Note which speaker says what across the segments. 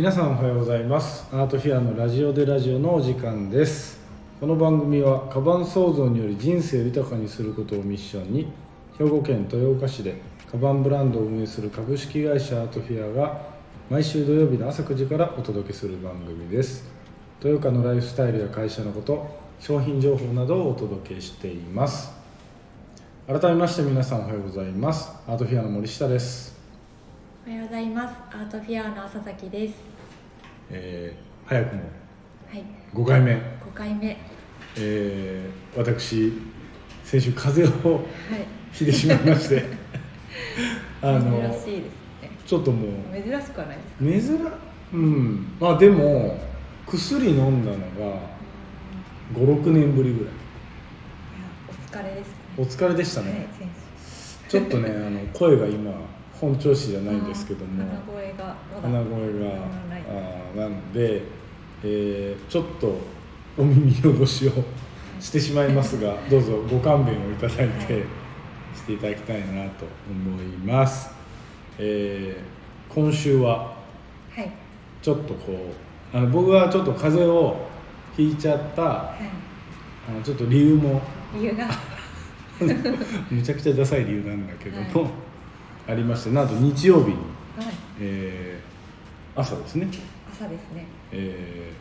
Speaker 1: 皆さんおはようございます。アートフェアのラジオでラジオのお時間です。この番組はカバン創造により人生を豊かにすることをミッションに兵庫県豊岡市でカバンブランドを運営する株式会社アートフェアが毎週土曜日の朝9時からお届けする番組です。豊岡のライフスタイルや会社のこと商品情報などをお届けしています。改めまして皆さんおはようございます。アートフェアの森下です。
Speaker 2: おはようございます。アートフェアの佐々木です。
Speaker 1: えー早くも
Speaker 2: はい。
Speaker 1: 5回目、
Speaker 2: 5回目。はい
Speaker 1: えー私先週風邪をひいてしまいまして。あ の
Speaker 2: 珍しいですね。
Speaker 1: ちょっともう
Speaker 2: 珍しくはないです
Speaker 1: 珍うん。まあでも薬飲んだのが56年ぶりぐらい。
Speaker 2: お疲れですね。
Speaker 1: お疲れでした
Speaker 2: はい
Speaker 1: ちょっとねあの声が今本調子じゃ
Speaker 2: 生
Speaker 1: ないんですけども。
Speaker 2: 鼻声が
Speaker 1: 鼻声があーなんで、えーちょっとお耳汚しをしてしまいますが どうぞご勘弁をいただいて、
Speaker 2: はい。
Speaker 1: していただきたいなと思います、えー今週は
Speaker 2: はい。
Speaker 1: ちょっとこうあの僕はちょっと風邪をひいちゃった
Speaker 2: は
Speaker 1: あのちょっと理由も。
Speaker 2: い理由が。は
Speaker 1: むちゃくちゃダサい理由なんだけども、
Speaker 2: は
Speaker 1: ありましてなんと日曜日に、
Speaker 2: い。
Speaker 1: えー朝ですね。
Speaker 2: 朝ですね。
Speaker 1: え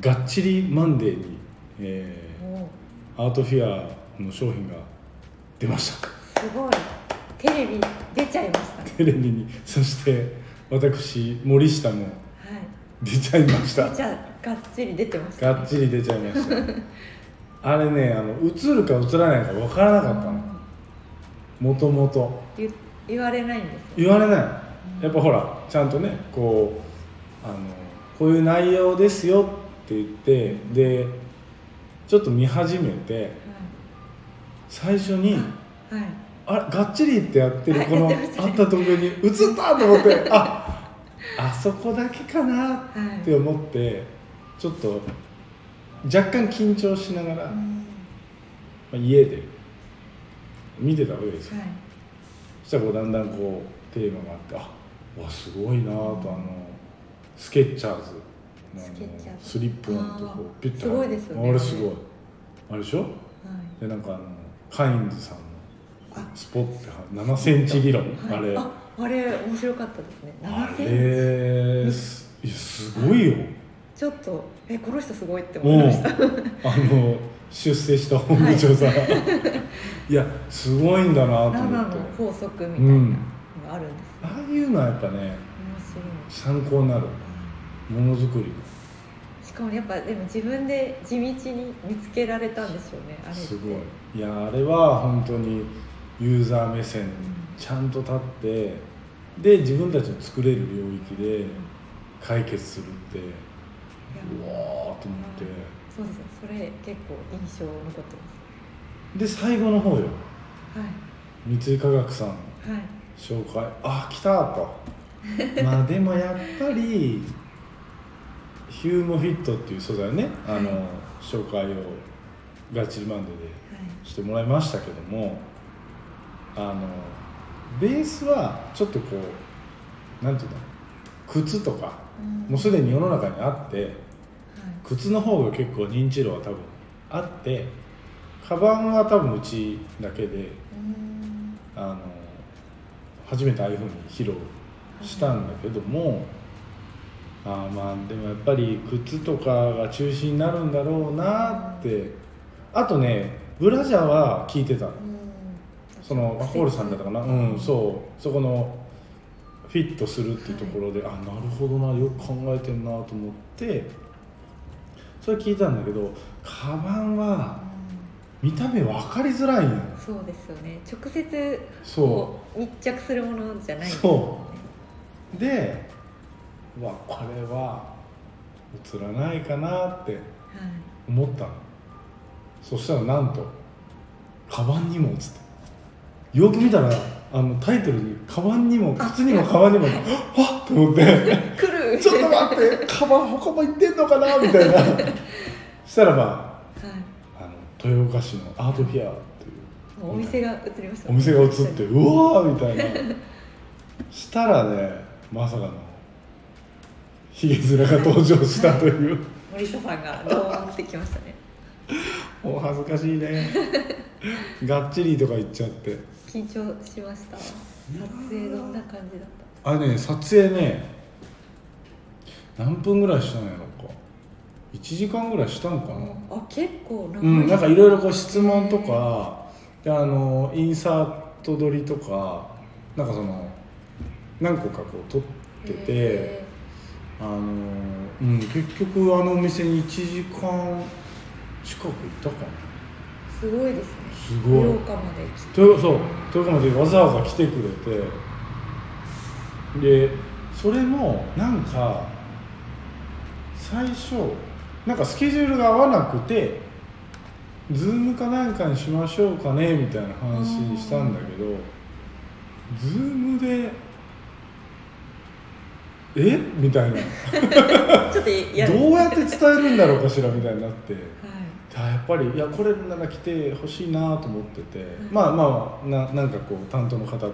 Speaker 1: ーがっちりマンデーに、えーアートフェアの商品が出ました。
Speaker 2: すごい。テレビ出ちゃいました。ね
Speaker 1: テレビに。そして私森下も
Speaker 2: はい。
Speaker 1: 出ちゃいました。
Speaker 2: 出ちゃがっちり出てました。
Speaker 1: がっちり出ちゃいました。あれねあの映るか映らないか分からなかったのもともと
Speaker 2: 言言われないんですよ。
Speaker 1: 言われない。やっぱほらちゃんとねこうあのこういう内容ですよって言ってでちょっと見始めて最初に
Speaker 2: はいはい。
Speaker 1: あれがっちりってやってるこの
Speaker 2: やってましたね
Speaker 1: あったところに映ったと思ってああそこだけかな
Speaker 2: はい。
Speaker 1: って思ってちょっと若干緊張しながら、ま
Speaker 2: うん。
Speaker 1: あ、家で見てたわけですよ、
Speaker 2: はい。
Speaker 1: そしたらこうだんだんこうテーマがあってあわすごいなとあのスケッチャーズ。のあ
Speaker 2: ス
Speaker 1: リップオンとこピュッてあれすごい。あれでしょ？
Speaker 2: はい。
Speaker 1: でなんかあのカインズさんの
Speaker 2: あ。
Speaker 1: スポッて7センチ理論、あれ。
Speaker 2: ああれ面白かったですね。
Speaker 1: あ
Speaker 2: 7センチ。
Speaker 1: れすいやすごいよ。
Speaker 2: ちょっとえこの人すごいって思いました。
Speaker 1: あの出世した本部長さん、い、やすごいんだなと思
Speaker 2: 7の
Speaker 1: って
Speaker 2: 法則みたいなのがあるんです、
Speaker 1: ああいうのはやっぱね
Speaker 2: 面
Speaker 1: 参考になる。ものづくり
Speaker 2: しかもやっぱでも自分で地道に見つけられたんでしょうねあれ
Speaker 1: すごい。いやあれは本当にユーザー目線ちゃんと立ってで自分たちの作れる領域で解決するってうわーと思って
Speaker 2: そうですねそれ結構印象残って
Speaker 1: で最後の方よ。
Speaker 2: ます
Speaker 1: 三井化学さん。
Speaker 2: はい。はい
Speaker 1: 紹介。あ来たと。まあでもやっぱりヒューモフィットっていう素材をね。あの、
Speaker 2: はい。
Speaker 1: 紹介をガッチリマンデーで
Speaker 2: はい。
Speaker 1: してもらいましたけどもあのベースはちょっとこうなんていうの？靴とか
Speaker 2: うん。
Speaker 1: もうすでに世の中にあって
Speaker 2: はい
Speaker 1: 靴の方が結構認知度は多分あってカバンは多分うちだけで
Speaker 2: うん。
Speaker 1: あの初めてああいうふうに披露したんだけども、あーまあでもやっぱり靴とかが中心になるんだろうなってあとねブラジャーは聞いてたそのワコールさんだったかな？うんそう。そこのフィットするっていうところで、あなるほどなよく考えてんなと思ってそれ聞いたんだけどカバンは見た目分かりづらい
Speaker 2: そうですよね。直接
Speaker 1: そう。
Speaker 2: こう密着するものじゃない
Speaker 1: そでうわこれは映らないかなって
Speaker 2: はい
Speaker 1: 思ったの。そしたらなんとカバンにも映って。よく見たらあのタイトルに「カバンにも
Speaker 2: あ
Speaker 1: 靴にもカバンにも」はっと思って。
Speaker 2: 来る。
Speaker 1: ちょっと待ってカバン他も行ってんのかな？みたいな。したらば
Speaker 2: はい。
Speaker 1: あの豊岡市のアートフェアっていう。
Speaker 2: もうお店が映りました。
Speaker 1: お店が映ってうわーみたいな。したらねまさかのひげ面が登場したという。
Speaker 2: 森下さんがドーンってきましたね。
Speaker 1: お恥ずかしいね。がっちりとか言っちゃって。
Speaker 2: 緊張しました。撮影どんな感じだった？
Speaker 1: あれね撮影ね何分ぐらいしたんやろか。1時間ぐらいしたんかな。
Speaker 2: あ結構長い。
Speaker 1: うんなんかいろいろこう質問とかであのインサート撮りとかなんかその何個かこう撮ってて
Speaker 2: へ
Speaker 1: あの、うん、結局あのお店に1時間近く行ったかな。
Speaker 2: ーすごいですね。
Speaker 1: すごい。
Speaker 2: 豊岡まで来て。
Speaker 1: 豊そう。豊川までわざわざ来てくれて。でそれもなんか最初なんかスケジュールが合わなくてズームかなんかにしましょうかねみたいな話したんだけどズームでえ？みたいな。
Speaker 2: ちょっと
Speaker 1: どうやって伝えるんだろうかしらみたいになって。
Speaker 2: はい。
Speaker 1: あやっぱりいやこれなら来てほしいなと思ってて、まあまあななんかこう担当の方と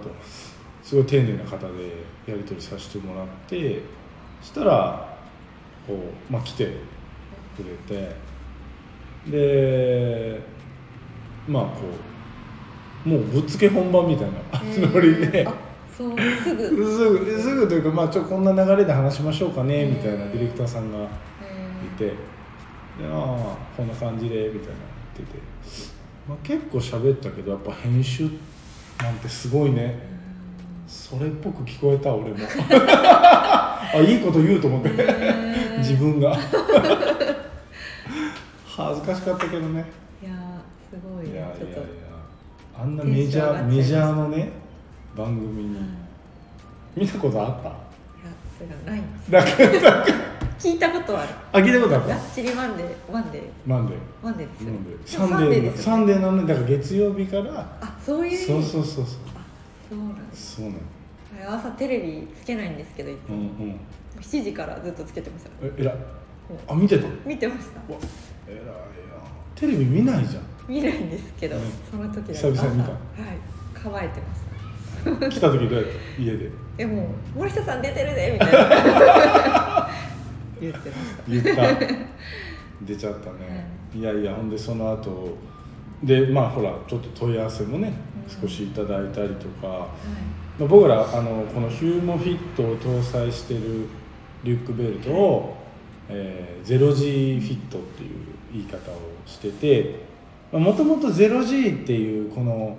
Speaker 1: すごい丁寧な方でやり取りさせてもらってそしたらこう、まあ、来てくれてでまあこうもうぶっつけ本番みたいな ノリで。
Speaker 2: あそうすぐ。
Speaker 1: すぐすぐというか、まあ、ちょこんな流れで話しましょうかねみたいなディレクターさんがいてでああこんな感じでみたいな言ってて、まあ、結構喋ったけどやっぱ編集なんてすごいねそれっぽく聞こえた俺も。あいいこと言うと思って。自分が。恥ずかしかったけどね。
Speaker 2: いやーすごい。
Speaker 1: いやいやいや。あんなメジャーメジャーのね番組に。
Speaker 2: はい
Speaker 1: 見たことあった？
Speaker 2: いやそれがない。んです
Speaker 1: だか。ら
Speaker 2: 聞いたことはある。
Speaker 1: あ聞いたことあった？
Speaker 2: がっちりマンデーマンデー。
Speaker 1: マンデー。
Speaker 2: マンデーですよ。
Speaker 1: サンデーサンデーなのにだから月曜日から。
Speaker 2: あそういう
Speaker 1: そうそうそうそう。
Speaker 2: あそうなん
Speaker 1: そうなの
Speaker 2: 朝テレビつけないんですけどいつも。
Speaker 1: うんうん。
Speaker 2: 7時からずっとつけてました。
Speaker 1: え偉い。あ見てたうわ
Speaker 2: 見てました。
Speaker 1: 偉いやテレビ見ないじゃん。
Speaker 2: 見ないんですけど、
Speaker 1: うん。
Speaker 2: その時だけ
Speaker 1: 久々に見た。
Speaker 2: 朝。はい乾いてました
Speaker 1: 来た時どうやった家で。
Speaker 2: でも「森下さん出てるで」みたいな。言ってました。
Speaker 1: 言った。出ちゃったね、い。やいやほんでその後でまあほらちょっと問い合わせもね
Speaker 2: うん
Speaker 1: 少しいただいたりとか、
Speaker 2: は
Speaker 1: まあ僕らあのこのヒューモフィットを搭載してるリュックベルトを、えー、ゼロ G フィットっていう言い方をしててもともとゼロ G っていうこの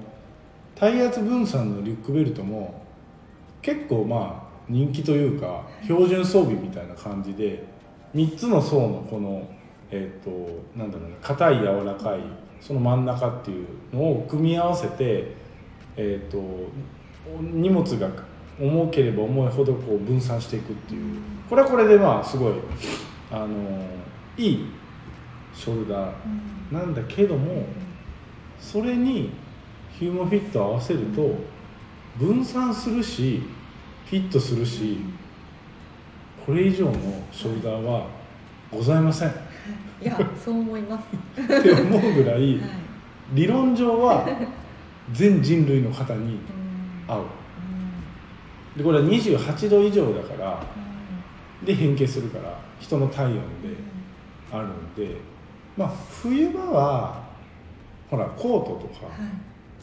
Speaker 1: 体圧分散のリュックベルトも結構まあ人気というか標準装備みたいな感じで3つの層のこのえっ、となんだろうね硬い柔らかいその真ん中っていうのを組み合わせてえっ、と荷物が重ければ重いほどこう分散していくっていう。これはこれでまあすごいあのいいショルダーなんだけどもそれにヒューマンフィットを合わせると分散するしフィットするしこれ以上のショルダーはございません。っ
Speaker 2: いやそう思います、
Speaker 1: て思うぐらい
Speaker 2: はい。
Speaker 1: 理論上は 全人類の方に
Speaker 2: うん。
Speaker 1: 合う。
Speaker 2: うん。
Speaker 1: でこれは28度以上だから
Speaker 2: う
Speaker 1: で変形するから人の体温で
Speaker 2: ん。
Speaker 1: あるんでまあ冬場はほらコートとか
Speaker 2: は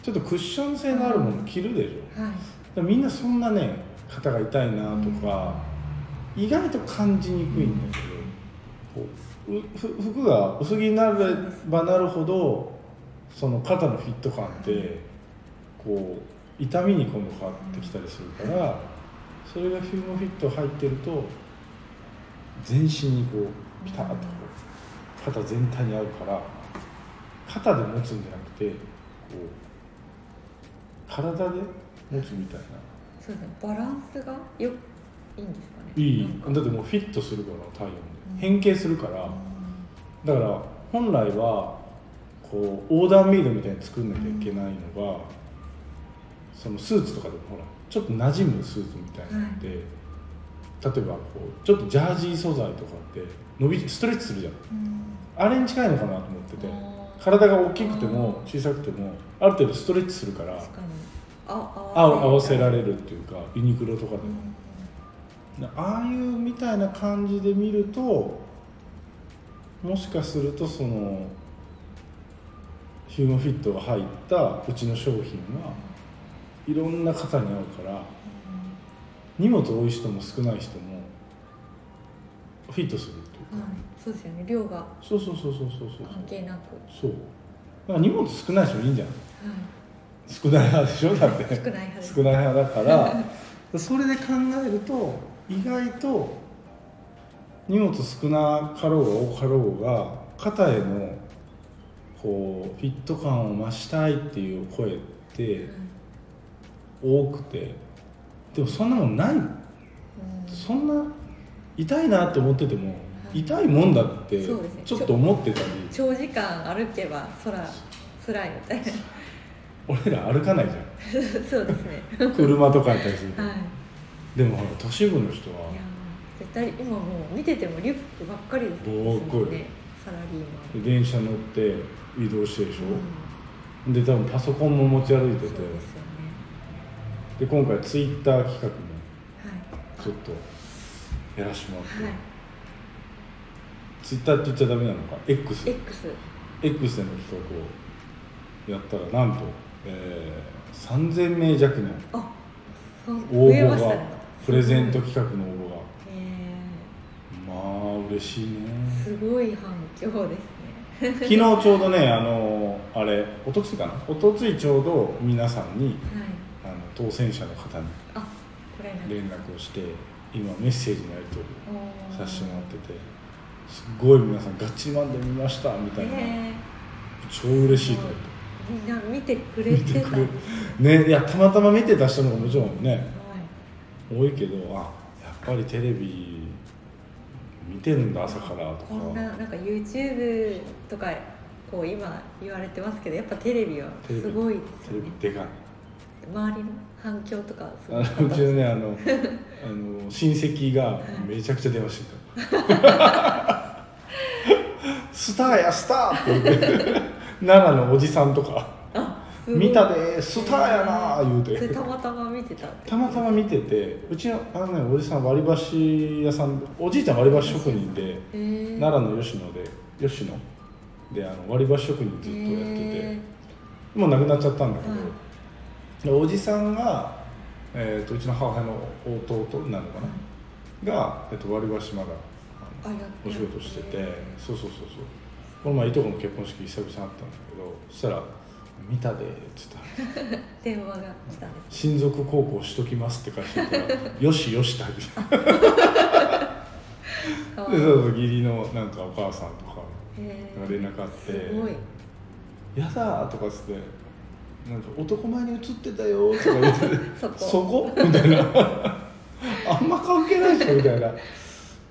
Speaker 1: ちょっとクッション性のあるもの着るでしょ。
Speaker 2: い。はい。
Speaker 1: みんなそんなね肩が痛いなとか、意外と感じにくいんだけど、こう服が薄着になればなるほどその肩のフィット感ってこう痛みに今度変わってきたりするからそれがフィーモフィット入ってると全身にこうピタッとこう肩全体に合うから肩で持つんじゃなくてこう体で持つみたいな。
Speaker 2: そうですね。バランスがよいいんですかね。
Speaker 1: いい。だってもうフィットするから体温で。
Speaker 2: うん
Speaker 1: 変形するから
Speaker 2: う
Speaker 1: だから本来はこうオーダーメイドみたいに作んなきゃいけないのがそのスーツとかでもほらちょっと馴染むスーツみたいなので、例えばこうちょっとジャージー素材とかって伸びストレッチするじゃん。
Speaker 2: んうん。
Speaker 1: あれに近いのかなと思ってて体が大きくても小さくてもある程度ストレッチするから合わせら
Speaker 2: る。
Speaker 1: れるっていうかユニクロとかでもああいうみたいな感じで見るともしかするとそのヒューマンフィットが入ったうちの商品はいろんな方に合うから荷物多い人も少ない人もフィットするっていうか、
Speaker 2: はい、そうですよね。量が
Speaker 1: そうそうそうそうそうそう。
Speaker 2: 関係なく、
Speaker 1: そう。だから荷物少ない人いいんじゃん
Speaker 2: は
Speaker 1: 少ない派でしょ？だって。
Speaker 2: い、少ない派です。
Speaker 1: 少ない派だから それで考えると意外と荷物少なかろうが多かろうが肩へのこうフィット感を増したいっていう声って多くて。でもそんなもんない。
Speaker 2: うん。
Speaker 1: そんな痛いなって思ってても痛いもんだってちょっと思ってたり。
Speaker 2: 長時間歩けばそら辛いみたいな
Speaker 1: 俺ら歩かないじ
Speaker 2: そうですね。
Speaker 1: ゃん車とかに対すると。
Speaker 2: はい。
Speaker 1: でもほら都市部の人は。
Speaker 2: 絶対今もう見ててもリュックばっかりですもね。サラリーマン。
Speaker 1: 電車乗って移動してるでしょ、
Speaker 2: うん。
Speaker 1: で多分パソコンも持ち歩いてて。
Speaker 2: そうですよね。
Speaker 1: で今回ツイッター企画も
Speaker 2: はい。
Speaker 1: ちょっとやらしてもらって、
Speaker 2: はい。
Speaker 1: ツイッターって言っちゃダメなのか？X,
Speaker 2: X
Speaker 1: X での企画をやったらなんと、えー、3000名弱の応募がプレゼント企画の応募が。
Speaker 2: え
Speaker 1: まあ嬉しいね。
Speaker 2: ー、すごい反響ですね。
Speaker 1: 昨日ちょうどねあのあれおとついかな？おとついちょうど皆さんに
Speaker 2: はい。
Speaker 1: あの当選者の方に連絡をして今メッセージのやり取りさせてもらっててすっごい皆さん「ガッチマンで見ました」みたいな、
Speaker 2: え。
Speaker 1: 超嬉しいと思って。
Speaker 2: ー、みんな見てくれ
Speaker 1: 見
Speaker 2: てた
Speaker 1: ねいやたまたま見てた人の方がもちろんね
Speaker 2: はい。
Speaker 1: 多いけどあやっぱりテレビ見てるんだ朝からとか。
Speaker 2: こんななんか YouTube とかこう今言われてますけどやっぱテレビはすごいです
Speaker 1: テレ
Speaker 2: よね
Speaker 1: ビでかい。
Speaker 2: 周りの反響とかす
Speaker 1: あ
Speaker 2: ごか
Speaker 1: うちのねあの あの親戚がめちゃくちゃ電話してた 「スターやスター!」って言って奈良のおじさんとか。
Speaker 2: あ「すごい。
Speaker 1: 見たでスターやな」言うて。
Speaker 2: たまたま見てた。
Speaker 1: たまたま見ててうちのあのねおじさん割り箸屋さんおじいちゃん割り箸職人で
Speaker 2: え。ー、
Speaker 1: 奈良の吉野で吉野？であの割り箸職人ずっとやってて、
Speaker 2: え。
Speaker 1: もう亡くなっちゃったんだけど、おじさんが、えー、とうちの母親の弟になるのかな、が、えー、と割り箸まだお仕事しててそうそうそうそうこの前いとこの結婚式久々にあったんだけどそしたら「見たで」って。言ったら
Speaker 2: 電話が来たんです「
Speaker 1: 親族孝行しときます」って書いてたら「よしよし」って入って
Speaker 2: かわ
Speaker 1: でそうそう義理のなんかお母さんとか連絡あって
Speaker 2: すごい「
Speaker 1: やだ」とかっつって「なんか男前に映ってたよ」とか言って
Speaker 2: そこ。
Speaker 1: そこ？みたいな。あんま関係ないでしょみたいな、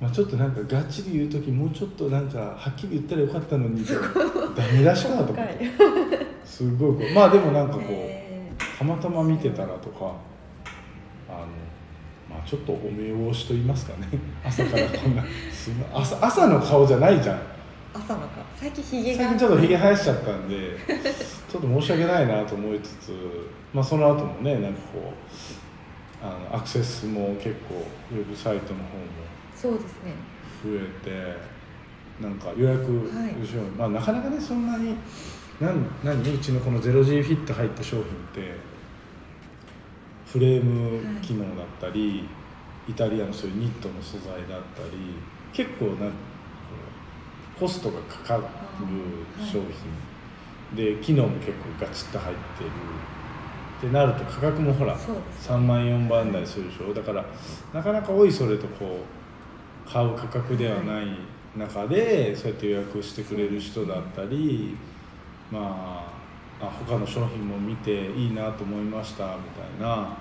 Speaker 1: まあ、ちょっとなんかがっちり言う時もうちょっとなんかはっきり言ったらよかったのに ダメ出しかなと思って。すごいまあでもなんかこう、
Speaker 2: え
Speaker 1: たまたま見てたらとかあのまあちょっとお目汚しと言いますかね。朝からこんなすごい。朝朝の顔じゃないじゃん。
Speaker 2: ー、朝のか最近ひげが。
Speaker 1: 最近ちょっとひげ生やしちゃったんで ちょっと申し訳ないなと思いつつ、まあ、その後もねなんかこうあのアクセスも結構ウェブサイトの方も
Speaker 2: そうですね。
Speaker 1: 増えてなんか予約
Speaker 2: はい。
Speaker 1: 後ろにまあなかなかねそんなになん何？うちのこの 0G フィット入った商品ってフレーム機能だったり、イタリアのそういうニットの素材だったり結構なコストがかかる商品、で機能も結構ガチッと入ってる。ってなると価格もほら
Speaker 2: そうです
Speaker 1: 3万4万台するでしょ。だからなかなかおいそれとこう買う価格ではない中でそうやって予約してくれる人だったりまああ他の商品も見ていいなと思いましたみたいな、ま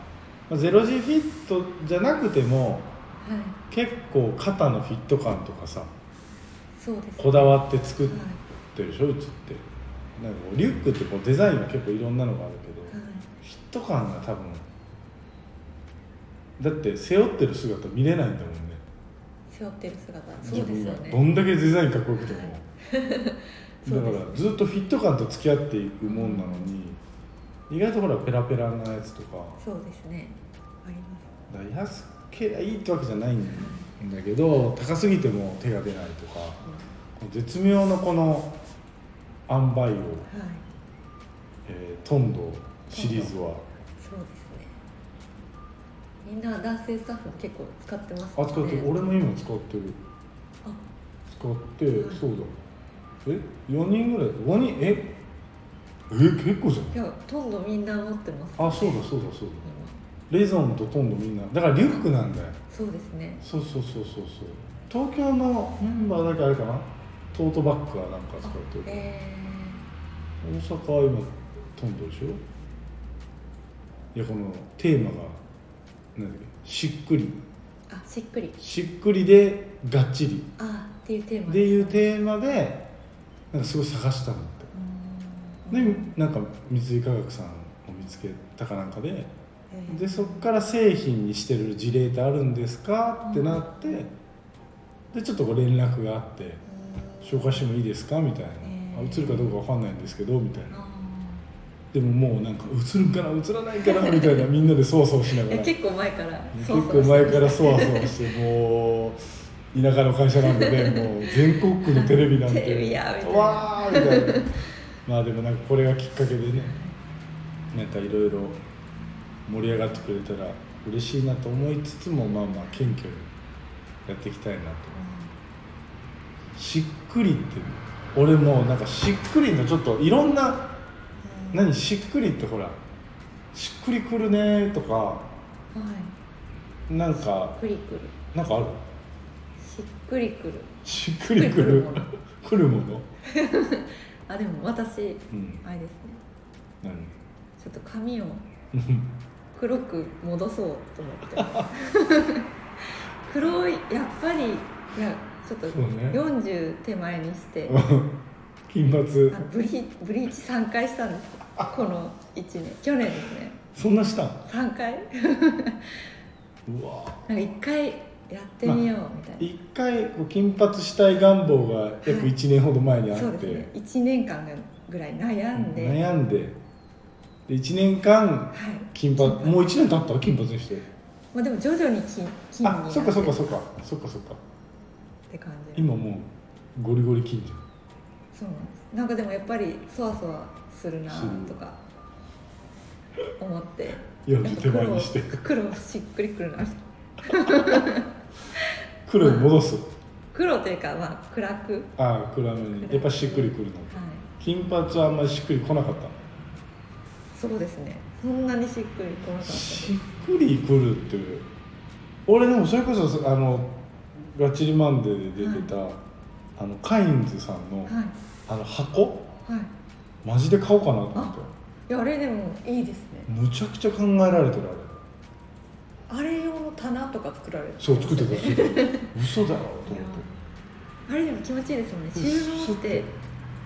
Speaker 1: あ、ゼロ G フィットじゃなくても
Speaker 2: はい。
Speaker 1: 結構肩のフィット感とかさこだわって作っ
Speaker 2: はい
Speaker 1: てるでしょうちって。なんかリュックってこうデザインは結構いろんなのがあるけど、
Speaker 2: はい。
Speaker 1: フィット感が多分だって背負ってる姿見れないんだもんね
Speaker 2: 背負ってる姿。そ
Speaker 1: 自
Speaker 2: うですよね。
Speaker 1: どんだけデザインかっこよくても、だからずっとフィット感と付き合っていくもんなのに、意外とほらペラペラなやつとか。
Speaker 2: そうですね。あります。
Speaker 1: 安けりゃいいってわけじゃないんだけど高すぎても手が出ないとか。絶妙のこの塩梅を、
Speaker 2: はい。
Speaker 1: えー、トンドシリーズは。
Speaker 2: そうです。ねみんな男性スタッフも結構使ってます
Speaker 1: あ使ってる。俺も今使ってる。
Speaker 2: あ。
Speaker 1: 使って、
Speaker 2: はい。
Speaker 1: そうだ。え？4人ぐらい？5人？え？え結構じゃん。
Speaker 2: いやほとんどみんな持ってます、
Speaker 1: あそうだそうだそうだ。レゾンとトンドみんな。だからリュックなんだよ。
Speaker 2: そうですね。
Speaker 1: そうそうそうそうそう。東京のメンバーだけあれかな？トートバッグはなんか使ってる
Speaker 2: え
Speaker 1: 大阪は今トンドでしょ？いやこのテーマがなんだっけ？しっくり。
Speaker 2: ー、あしっくり。
Speaker 1: しっくりでがっちり。
Speaker 2: あっていうテーマ。
Speaker 1: っていうテーマでなんかすごい探したのって。でなんか三井化学さんを見つけたかなんかで。
Speaker 2: えー。
Speaker 1: でそこから製品にしてる事例ってあるんですか？ってなって。でちょっとこう連絡があって。
Speaker 2: う
Speaker 1: 紹介してもいいですか？みたいな、映るかどうかわかんないんですけどみたいなでももうなんか映るんかな映らないかなみたいなみんなでそわそわしながら。
Speaker 2: 結構前から
Speaker 1: 結構前からそわそわしてもう田舎の会社なんでねもう全国区のテレビなんて。
Speaker 2: テレビやみたいな。
Speaker 1: わーみたいな。まあでもなんかこれがきっかけでねなんかいろいろ盛り上がってくれたら嬉しいなと思いつつもまあまあ謙虚にやっていきたいなと。しっくりって俺もうなんかしっくりのちょっといろんな
Speaker 2: うん
Speaker 1: 何しっくりってほらしっくりくるねとか
Speaker 2: はい。
Speaker 1: なんか
Speaker 2: くりくる。
Speaker 1: なんかある？
Speaker 2: しっくりくる。
Speaker 1: しっくりくる？くるもの。
Speaker 2: あでも私
Speaker 1: うん。
Speaker 2: あれですね。
Speaker 1: 何？
Speaker 2: ちょっと髪を黒く戻そうと思って。黒いやっぱりいやちょっと
Speaker 1: そうね。
Speaker 2: 40手前にして。
Speaker 1: 金髪。
Speaker 2: あブリブリーチ3回したんですよこの1年。去年ですね。
Speaker 1: そんなしたん
Speaker 2: 3回。
Speaker 1: うわ。
Speaker 2: なんか1回やってみようみたいな、
Speaker 1: 一回こう金髪したい願望が約
Speaker 2: はい。
Speaker 1: 1年ほど前にあって、
Speaker 2: そうですね。1年間ぐらい悩んで、はい、
Speaker 1: 悩んで。で1年間金髪もう1年経った？金髪にして。
Speaker 2: まあ、でも徐々に金金に
Speaker 1: あそっかそっかそっか。そっかそっか。
Speaker 2: って感じ。
Speaker 1: 今もうゴリゴリ金じゃん
Speaker 2: そう。なんかでもやっぱりそわそわするなとか思って。
Speaker 1: 40手前にして。
Speaker 2: 黒黒しっくりくるな。
Speaker 1: 黒に戻す。
Speaker 2: 黒というかまあ暗く、はい、
Speaker 1: ああ暗めに。やっぱしっくりくるの金髪はあんまりしっくりこなかった。
Speaker 2: そうですね。そんなにしっくりこなかった
Speaker 1: しっくりくるって俺でもそれこそあの「ガッチリマンデー」で出てた、あのカインズさんの、
Speaker 2: はい
Speaker 1: あの箱？
Speaker 2: はい。
Speaker 1: マジで買おうかなと思って。
Speaker 2: いやあれでもいいですね。
Speaker 1: むちゃくちゃ考えられてるあれ。
Speaker 2: あれ用の棚とか作られて
Speaker 1: そう作ってた嘘だろと思って。
Speaker 2: あれでも気持ちいいですもんね収納って。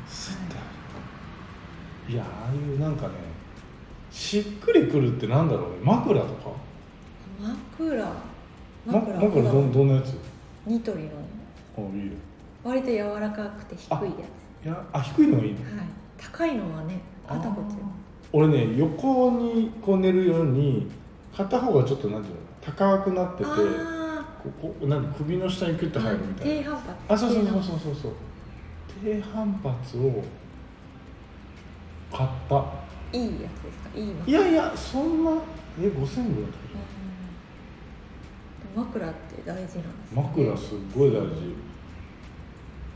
Speaker 1: スッていやああいうなんかねしっくりくるってなんだろうね。枕とか？
Speaker 2: 枕？
Speaker 1: ま枕？どんどんなやつ？
Speaker 2: ニトリの。
Speaker 1: あいいよ。
Speaker 2: 割と柔らかくて低いや
Speaker 1: いやあ低いのがいいの？
Speaker 2: つはい。高いのはね肩こっち。
Speaker 1: 俺ね横にこう寝るように片方がちょっとなんていうの？高くなってて
Speaker 2: あ
Speaker 1: ここなんか首の下にクッと
Speaker 2: あ
Speaker 1: 入るみたいな。
Speaker 2: 低反発。
Speaker 1: あそうそうそう
Speaker 2: う。
Speaker 1: そうそうそう低反発を買った。
Speaker 2: いいやつですか？いい枕
Speaker 1: いやいやそんなえ5000ぐらいだった
Speaker 2: うん。枕って大事なんですね。
Speaker 1: 枕すっごい大事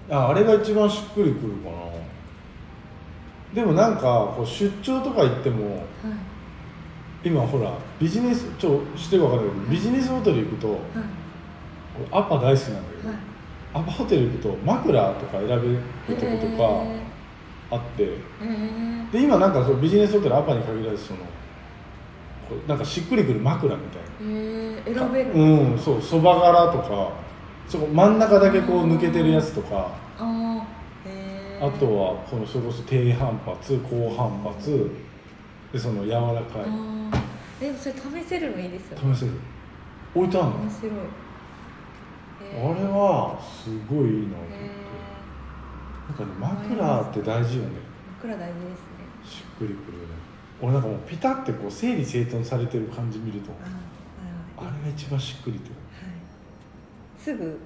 Speaker 1: ああれが一番しっくりくるかな。でもなんかこう出張とか行っても
Speaker 2: はい。
Speaker 1: 今ほらビジネスちょ知ってるか分かんない。けどビジネスホテル行くと
Speaker 2: はい。
Speaker 1: 俺アッパ大好きなんだけど、
Speaker 2: はい。
Speaker 1: アパホテル行くと枕とか選べるとことか
Speaker 2: へ
Speaker 1: あって。
Speaker 2: ー。へ
Speaker 1: で今なんかそうビジネスホテルアパに限らずそのなんかしっくりくる枕みたい
Speaker 2: ーへー。選べる
Speaker 1: うんそうそば柄とかそこ真ん中だけこう抜けてるやつとか
Speaker 2: あーへー。
Speaker 1: あとはこのそれこそ低反発高反発でその柔らかい。
Speaker 2: あー。えそれ試せるのいいですよね。
Speaker 1: 試せる。置いてあるの？
Speaker 2: 面白い。
Speaker 1: あれはすごいいいなと思って。
Speaker 2: へ
Speaker 1: なんかね枕って大事よね。
Speaker 2: ー枕大事ですね。
Speaker 1: しっくりくるよね。俺なんかもうピタってこう整理整頓されてる感じ見ると
Speaker 2: あ
Speaker 1: れが一番しっくりと
Speaker 2: はい、すぐ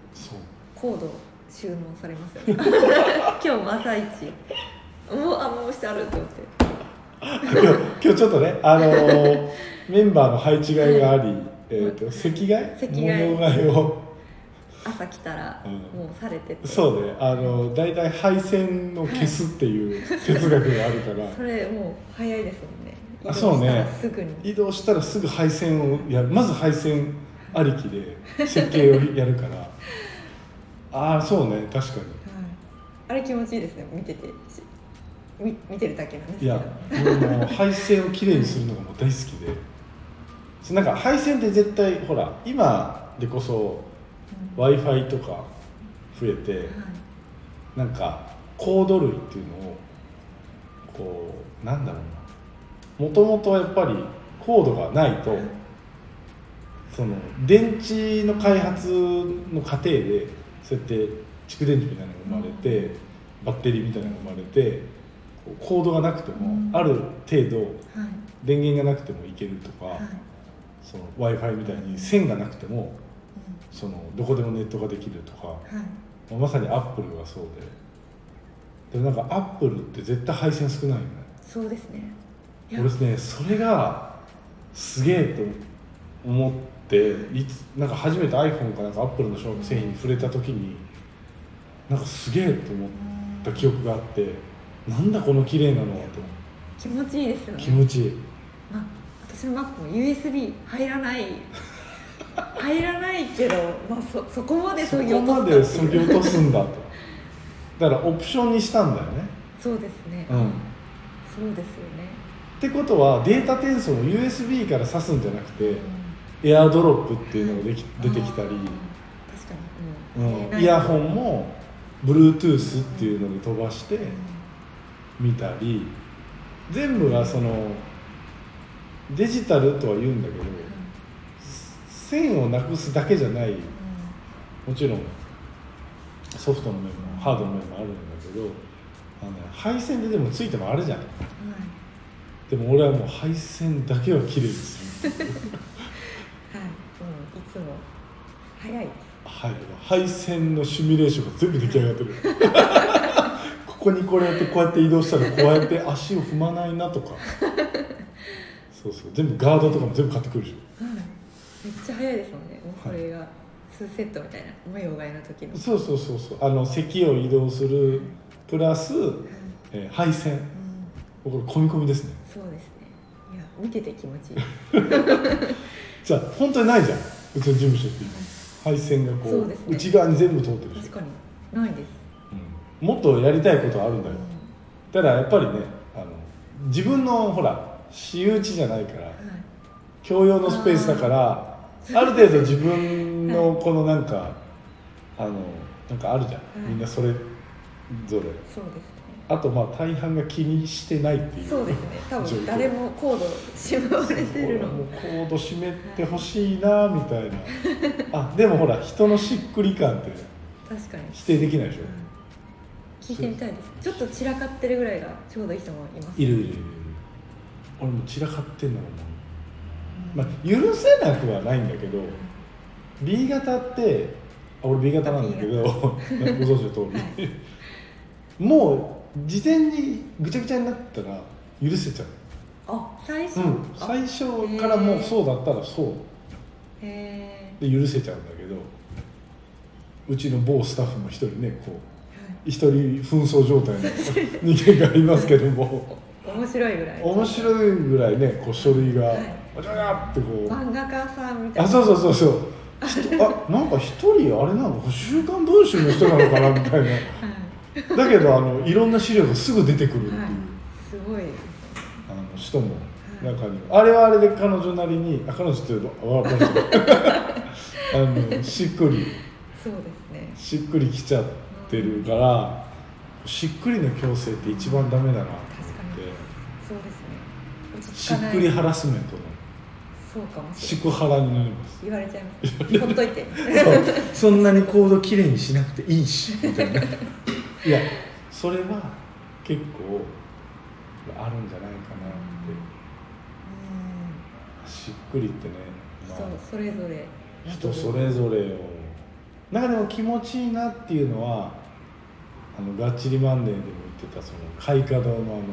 Speaker 2: コード収納されますよね。今日も朝一。もうあもうしてあると思って。
Speaker 1: 今 日今日ちょっとねあのーメンバーの配置換えがあり、えー、と席替え？
Speaker 2: 席替え。
Speaker 1: を。
Speaker 2: 朝来たら
Speaker 1: うん。
Speaker 2: もうされてて、
Speaker 1: そうね。あの大体配線を消すっていう 哲学があるから。
Speaker 2: それもう早いですもんね。
Speaker 1: あそうね。
Speaker 2: 移動したらすぐに。
Speaker 1: 移動したらすぐ配線をやる。まず配線ありきで設計をやるから。ああそうね確かに。
Speaker 2: はい、あれ気持ちいいですね見てて。し見見てるだけなんです
Speaker 1: いや俺もう配線をきれいにするのがもう大好きで。なんか配線って絶対ほら今でこそ w i f i とか増えて
Speaker 2: はい。
Speaker 1: なんかコード類っていうのをこうなんだろうな。もともとやっぱりコードがないとその電池の開発の過程でそうやって蓄電池みたいなのが生まれてバッテリーみたいなのが生まれてコードがなくても
Speaker 2: うん。
Speaker 1: ある程度
Speaker 2: はい。
Speaker 1: 電源がなくてもいけるとか
Speaker 2: はい。
Speaker 1: w i f i みたいに線がなくてもそのどこでもネットができるとか
Speaker 2: うんはい。
Speaker 1: まさにアップルがそうで。でもなんかアップルって絶対配線少ないよね。
Speaker 2: そうですね。
Speaker 1: 俺ねそれがすげえと思っていつなんか初めて iPhone かなんかアップルの商製品に触れた時になんかすげえと思った記憶があってなんだこの綺麗なのはと。
Speaker 2: 気持ちいいですよね。
Speaker 1: 気持ちいい。
Speaker 2: まあ、私の Mac も USB 入らない。入らないけど、まあ、そそこまで
Speaker 1: そ
Speaker 2: そぎ
Speaker 1: こま
Speaker 2: 落と
Speaker 1: ですそぎ
Speaker 2: っていう。
Speaker 1: 落とすんだと。だからオプションにしたんだよね。
Speaker 2: そうですね、
Speaker 1: うん。
Speaker 2: そうですよね、
Speaker 1: ってことはデータ転送を USB から挿すんじゃなくて
Speaker 2: うん
Speaker 1: エアドロップっていうのができ出てきたり。
Speaker 2: あー確かに、うん。
Speaker 1: うん。イヤホンも Bluetooth っていうので飛ばして見たり。全部がそのデジタルとは言うんだけど線をなくすだけじゃない。もちろんソフトの面もハードの面もあるんだけどあの、ね、配線ででもついてもあるじゃん。でも俺はもう配線だけは綺麗でする
Speaker 2: はい、はい、うん、いつも。早いです。
Speaker 1: はい配線のシミュレーションが全部出来上がってる。ここにこれやってこうやって移動したらこうやって足を踏まないなとか。そうそう。全部ガードとかも全部買ってくるでし
Speaker 2: はい、めっちゃ早いですもんね。もうそれが2セットみたいな模様替えの時の。
Speaker 1: ょそうそうそう。そうあの席を移動するプラス、えー配線。
Speaker 2: うん。
Speaker 1: これ込み込みですね。
Speaker 2: そうですね。いや見てて気持ちいい
Speaker 1: じゃあ本当にないじゃん。うちの事務所って今配線がこう
Speaker 2: ね。
Speaker 1: 内側に全部通ってる
Speaker 2: 確かに。ないです、
Speaker 1: うん。もっとやりたいことはあるんだよ。
Speaker 2: う
Speaker 1: ただやっぱりねあの自分のほら私有地じゃないから
Speaker 2: んはい。
Speaker 1: 共用のスペースだからある程度自分の このなんかあのなんかあるじゃん、
Speaker 2: い。
Speaker 1: みんなそれぞれ。
Speaker 2: そうですね
Speaker 1: あとまあ大半が気にしてないっていう。
Speaker 2: そうですね。多分誰もコードしまわれてるの。
Speaker 1: もうコード締めてほしいなみたいな。あでもほら人のしっくり感って。
Speaker 2: 確かに、
Speaker 1: 否定できないでしょ、
Speaker 2: うん。聞いてみたいです。ちょっと散らかってるぐらいがちょうどいい人もいます。
Speaker 1: いるいるいる俺も散らかってんのがもうまあ許せなくはないんだけど B 型ってあ俺 B 型なんだけど。ご存知の通り、
Speaker 2: は
Speaker 1: もう事前にぐちゃぐちゃになったら許せちゃう、
Speaker 2: あ最初、
Speaker 1: うん、
Speaker 2: あ。
Speaker 1: 最初からもうそうだったらそう。
Speaker 2: へ
Speaker 1: で許せちゃうんだけどうちの某スタッフも一人ねこう
Speaker 2: え、
Speaker 1: 一人紛争状態の 人間がいますけども。
Speaker 2: はい、面白いぐらい。
Speaker 1: 面白いぐらいねこう書類が
Speaker 2: はい。
Speaker 1: わちゃわちゃってこう。
Speaker 2: 漫画家さんみたいな。
Speaker 1: あそうそうそうそう。あなんか一人あれなの「週刊文春」の人なのかな？みたいな。
Speaker 2: はい
Speaker 1: だけどあのいろんな資料がすぐ出てくる。っていう、
Speaker 2: はい。すごい。
Speaker 1: あの人も中にあれはあれで彼女なりにあ彼女っていうの分かるあのしっくり。
Speaker 2: そうですね。
Speaker 1: しっくりきちゃってるからしっくりの矯正って一番ダメだなと思って
Speaker 2: そうですね。
Speaker 1: しっくりハラスメントの。
Speaker 2: そうかもし
Speaker 1: し
Speaker 2: れない。
Speaker 1: くはらになります。
Speaker 2: 言われちゃいます。ほっといて。
Speaker 1: そう。そんなにコードきれいにしなくていいしみたいないや。それは結構あるんじゃないかなって。しっくりってねまあ。
Speaker 2: それぞれ。
Speaker 1: 人それぞれを。なんかでも気持ちいいなっていうのはあのガッチリマンデーでも言ってたその開花堂のあの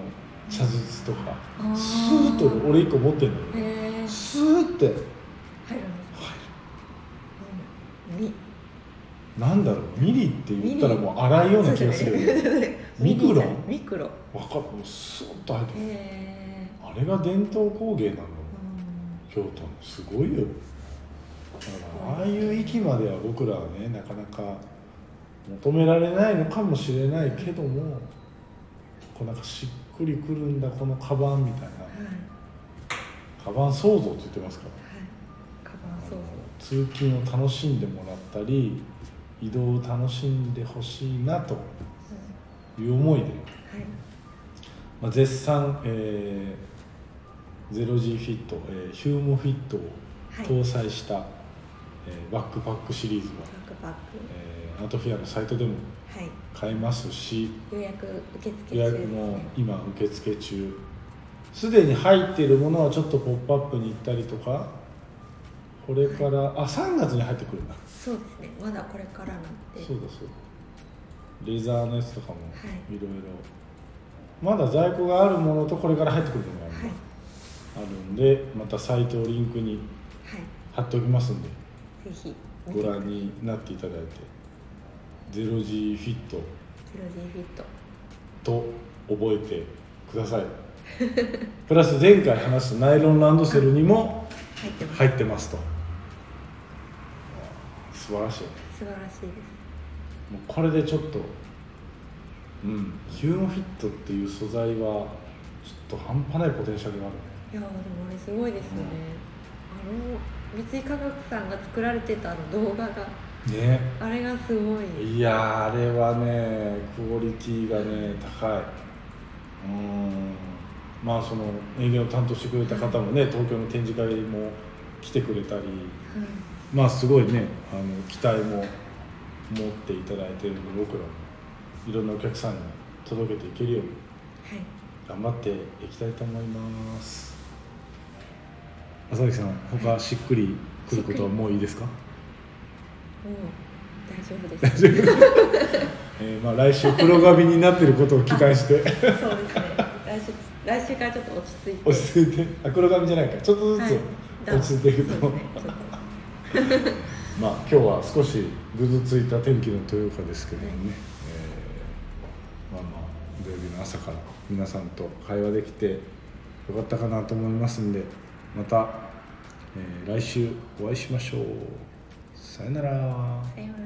Speaker 1: 茶筒とか。
Speaker 2: あー
Speaker 1: スーッと俺一個持ってんだよ。
Speaker 2: へえ
Speaker 1: スーッて。
Speaker 2: 入るんですか、うん、み
Speaker 1: なんだろうミリって言ったらもう荒いような気がするよね。ミクロ？ン
Speaker 2: ミクロ。
Speaker 1: わかる。もうスーッと入ってる。
Speaker 2: へえ
Speaker 1: あれが伝統工芸なの。
Speaker 2: うん
Speaker 1: 京都の。すごいよ。だからああいう域までは僕らはねなかなか求められないのかもしれないけどもこうなんかしっくりくるんだこのカバンみたいな。
Speaker 2: はい。
Speaker 1: カバン創造って言ってますから。
Speaker 2: はい。カバン
Speaker 1: 通勤を楽しんでもらったり移動を楽しんでほしいなという思いで、
Speaker 2: はい。
Speaker 1: まあ、絶賛、えー、0G フィット、えーヒュームフィットを
Speaker 2: はい。
Speaker 1: 搭載した、えーバックパックシリーズは、えーアートフィアのサイトでも
Speaker 2: はい。
Speaker 1: 買えますし
Speaker 2: 予約受付
Speaker 1: 予
Speaker 2: 中です
Speaker 1: 約も
Speaker 2: ね
Speaker 1: 今受付中。すでに入っているものはちょっと「ポップアップに行ったりとかこれからあ3月に入ってくるんだ
Speaker 2: そうですね。まだこれからなんで。
Speaker 1: そうだそうだレザーのやつとかも
Speaker 2: はい。
Speaker 1: いろいろまだ在庫があるものとこれから入ってくるものが
Speaker 2: はい。
Speaker 1: あるんでまたサイトをリンクに
Speaker 2: はい。
Speaker 1: 貼っておきますんで。
Speaker 2: ぜひ。
Speaker 1: ご覧になっていただいて。0G フィット。
Speaker 2: 0G フィット。
Speaker 1: と覚えてください。プラス前回話したナイロンランドセルにも
Speaker 2: 入ってます、
Speaker 1: 入ってますと素晴らしい。
Speaker 2: 素晴らしいです。
Speaker 1: もうこれでちょっとうんヒューマンフィットっていう素材はちょっと半端ないポテンシャルがある。
Speaker 2: いやーでもあれすごいですよね、あの三井化学さんが作られてたあの動画が。
Speaker 1: ね。
Speaker 2: あれがすごい。
Speaker 1: いやーあれはねクオリティがね高い。うん。まあその営業を担当してくれた方もね東京の展示会も来てくれたり。
Speaker 2: はい
Speaker 1: まあすごいねあの期待も持っていただいてるので僕らもいろんなお客さんに届けていけるように
Speaker 2: はい。
Speaker 1: 頑張っていきたいと思います。浅木さん他しっくりくることはもういいですか？
Speaker 2: もう大丈夫です。
Speaker 1: えーまあ来週黒髪になってることを期待して。
Speaker 2: そうですね。来週来週からちょっと落ち着いて。
Speaker 1: 落ち着いて。あ黒髪じゃないか。ちょっとず
Speaker 2: はい。
Speaker 1: つ落ち着いていくと、
Speaker 2: そうですね。ちょっと
Speaker 1: まあ今日は少しぐずついた天気の豊岡ですけどもね、えーまあまあ土曜日の朝から皆さんと会話できてよかったかなと思いますんでまた、えー来週お会いしましょう。さよなら。
Speaker 2: さよなら。